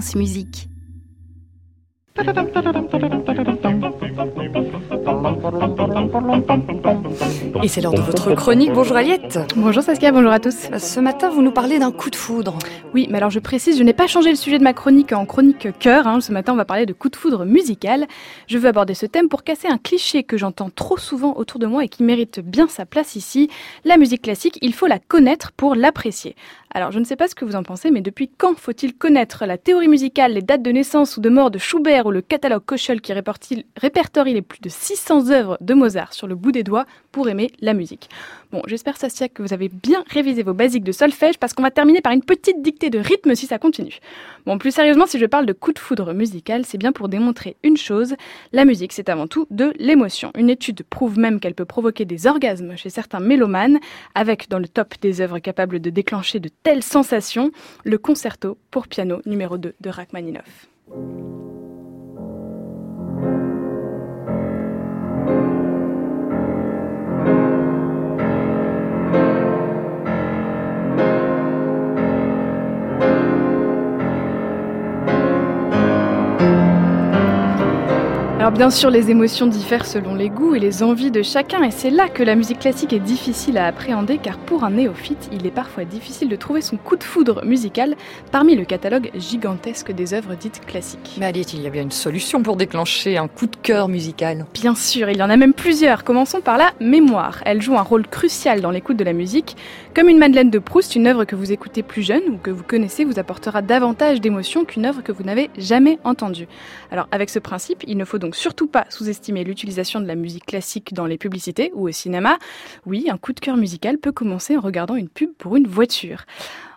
France Musique. Et c'est l'heure de votre chronique. Bonjour Aliette. Bonjour Saskia, bonjour à tous. Ce matin, vous nous parlez d'un coup de foudre. Oui, mais alors je précise, je n'ai pas changé le sujet de ma chronique en chronique cœur. Hein. Ce matin, on va parler de coup de foudre musical. Je veux aborder ce thème pour casser un cliché que j'entends trop souvent autour de moi et qui mérite bien sa place ici. La musique classique, il faut la connaître pour l'apprécier. Alors, je ne sais pas ce que vous en pensez, mais depuis quand faut-il connaître la théorie musicale, les dates de naissance ou de mort de Schubert ou le catalogue Kochel qui répertorie les plus de 600 œuvres de Mozart sur le bout des doigts pour aimer la musique? Bon, j'espère, Saskia, que vous avez bien révisé vos basiques de solfège parce qu'on va terminer par une petite dictée de rythme si ça continue. Bon, plus sérieusement, si je parle de coup de foudre musical, c'est bien pour démontrer une chose. La musique, c'est avant tout de l'émotion. Une étude prouve même qu'elle peut provoquer des orgasmes chez certains mélomanes, avec dans le top des œuvres capables de déclencher de telles sensations, le concerto pour piano numéro 2 de Rachmaninoff. Alors bien sûr, les émotions diffèrent selon les goûts et les envies de chacun, et c'est là que la musique classique est difficile à appréhender, car pour un néophyte, il est parfois difficile de trouver son coup de foudre musical parmi le catalogue gigantesque des œuvres dites classiques. Mais Aliette, il y a bien une solution pour déclencher un coup de cœur musical. Bien sûr, il y en a même plusieurs. Commençons par la mémoire. Elle joue un rôle crucial dans l'écoute de la musique. Comme une Madeleine de Proust, une œuvre que vous écoutez plus jeune ou que vous connaissez vous apportera davantage d'émotions qu'une œuvre que vous n'avez jamais entendue. Alors avec ce principe, il ne faut donc surtout pas sous-estimer l'utilisation de la musique classique dans les publicités ou au cinéma. Oui, un coup de cœur musical peut commencer en regardant une pub pour une voiture.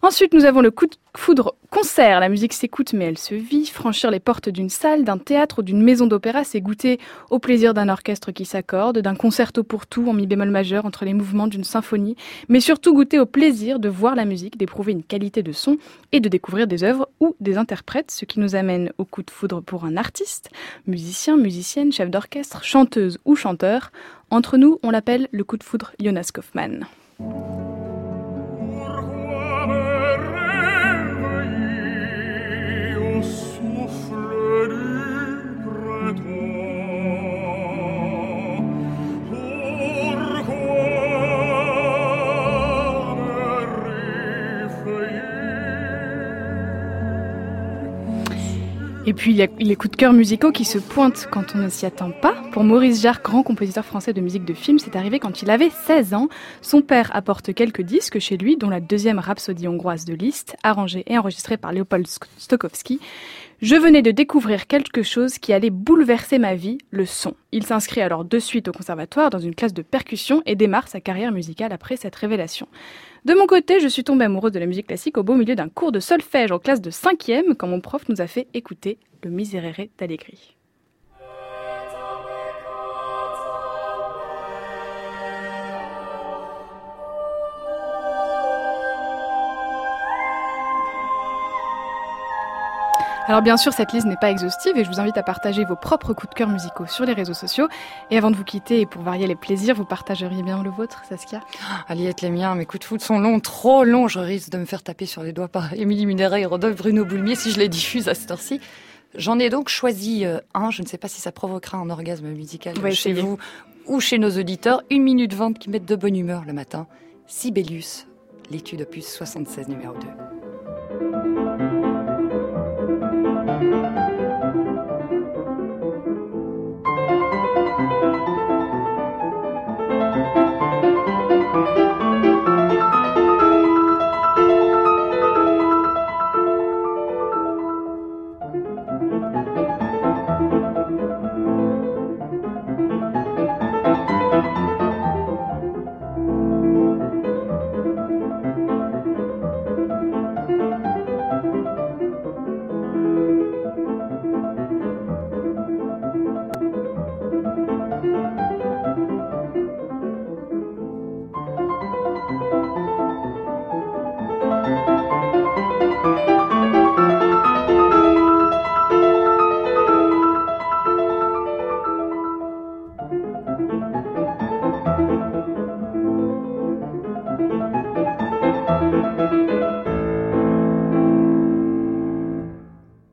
Ensuite, nous avons le coup de foudre concert. La musique s'écoute mais elle se vit. Franchir les portes d'une salle, d'un théâtre ou d'une maison d'opéra, c'est goûter au plaisir d'un orchestre qui s'accorde, d'un concerto pour tout en mi bémol majeur entre les mouvements d'une symphonie, mais surtout goûter au plaisir de voir la musique, d'éprouver une qualité de son et de découvrir des œuvres ou des interprètes, ce qui nous amène au coup de foudre pour un artiste, musicien, musicienne, chef d'orchestre, chanteuse ou chanteur. Entre nous, on l'appelle le coup de foudre Jonas Kaufmann. Et puis il y a les coups de cœur musicaux qui se pointent quand on ne s'y attend pas. Pour Maurice Jarre, grand compositeur français de musique de film, c'est arrivé quand il avait 16 ans. Son père apporte quelques disques chez lui, dont la deuxième rhapsodie hongroise de Liszt, arrangée et enregistrée par Léopold Stokowski. Je venais de découvrir quelque chose qui allait bouleverser ma vie, le son. Il s'inscrit alors de suite au conservatoire dans une classe de percussion et démarre sa carrière musicale après cette révélation. De mon côté, je suis tombée amoureuse de la musique classique au beau milieu d'un cours de solfège en classe de 5e quand mon prof nous a fait écouter le Miserere d'Allegri. Alors bien sûr, cette liste n'est pas exhaustive et je vous invite à partager vos propres coups de cœur musicaux sur les réseaux sociaux. Et avant de vous quitter et pour varier les plaisirs, vous partageriez bien le vôtre, Saskia? Aliette, les miens, mes coups de foot sont longs, trop longs. Je risque de me faire taper sur les doigts par Émilie Muneret et Rodolphe Bruno Boulmier si je les diffuse à cette heure-ci. J'en ai donc choisi euh, un, je ne sais pas si ça provoquera un orgasme musical chez vous ou chez nos auditeurs. Une minute vente qui mettent de bonne humeur le matin. Sibelius, l'étude opus 76 numéro 2.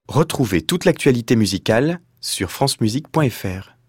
Retrouvez toute l'actualité musicale sur francemusique.fr.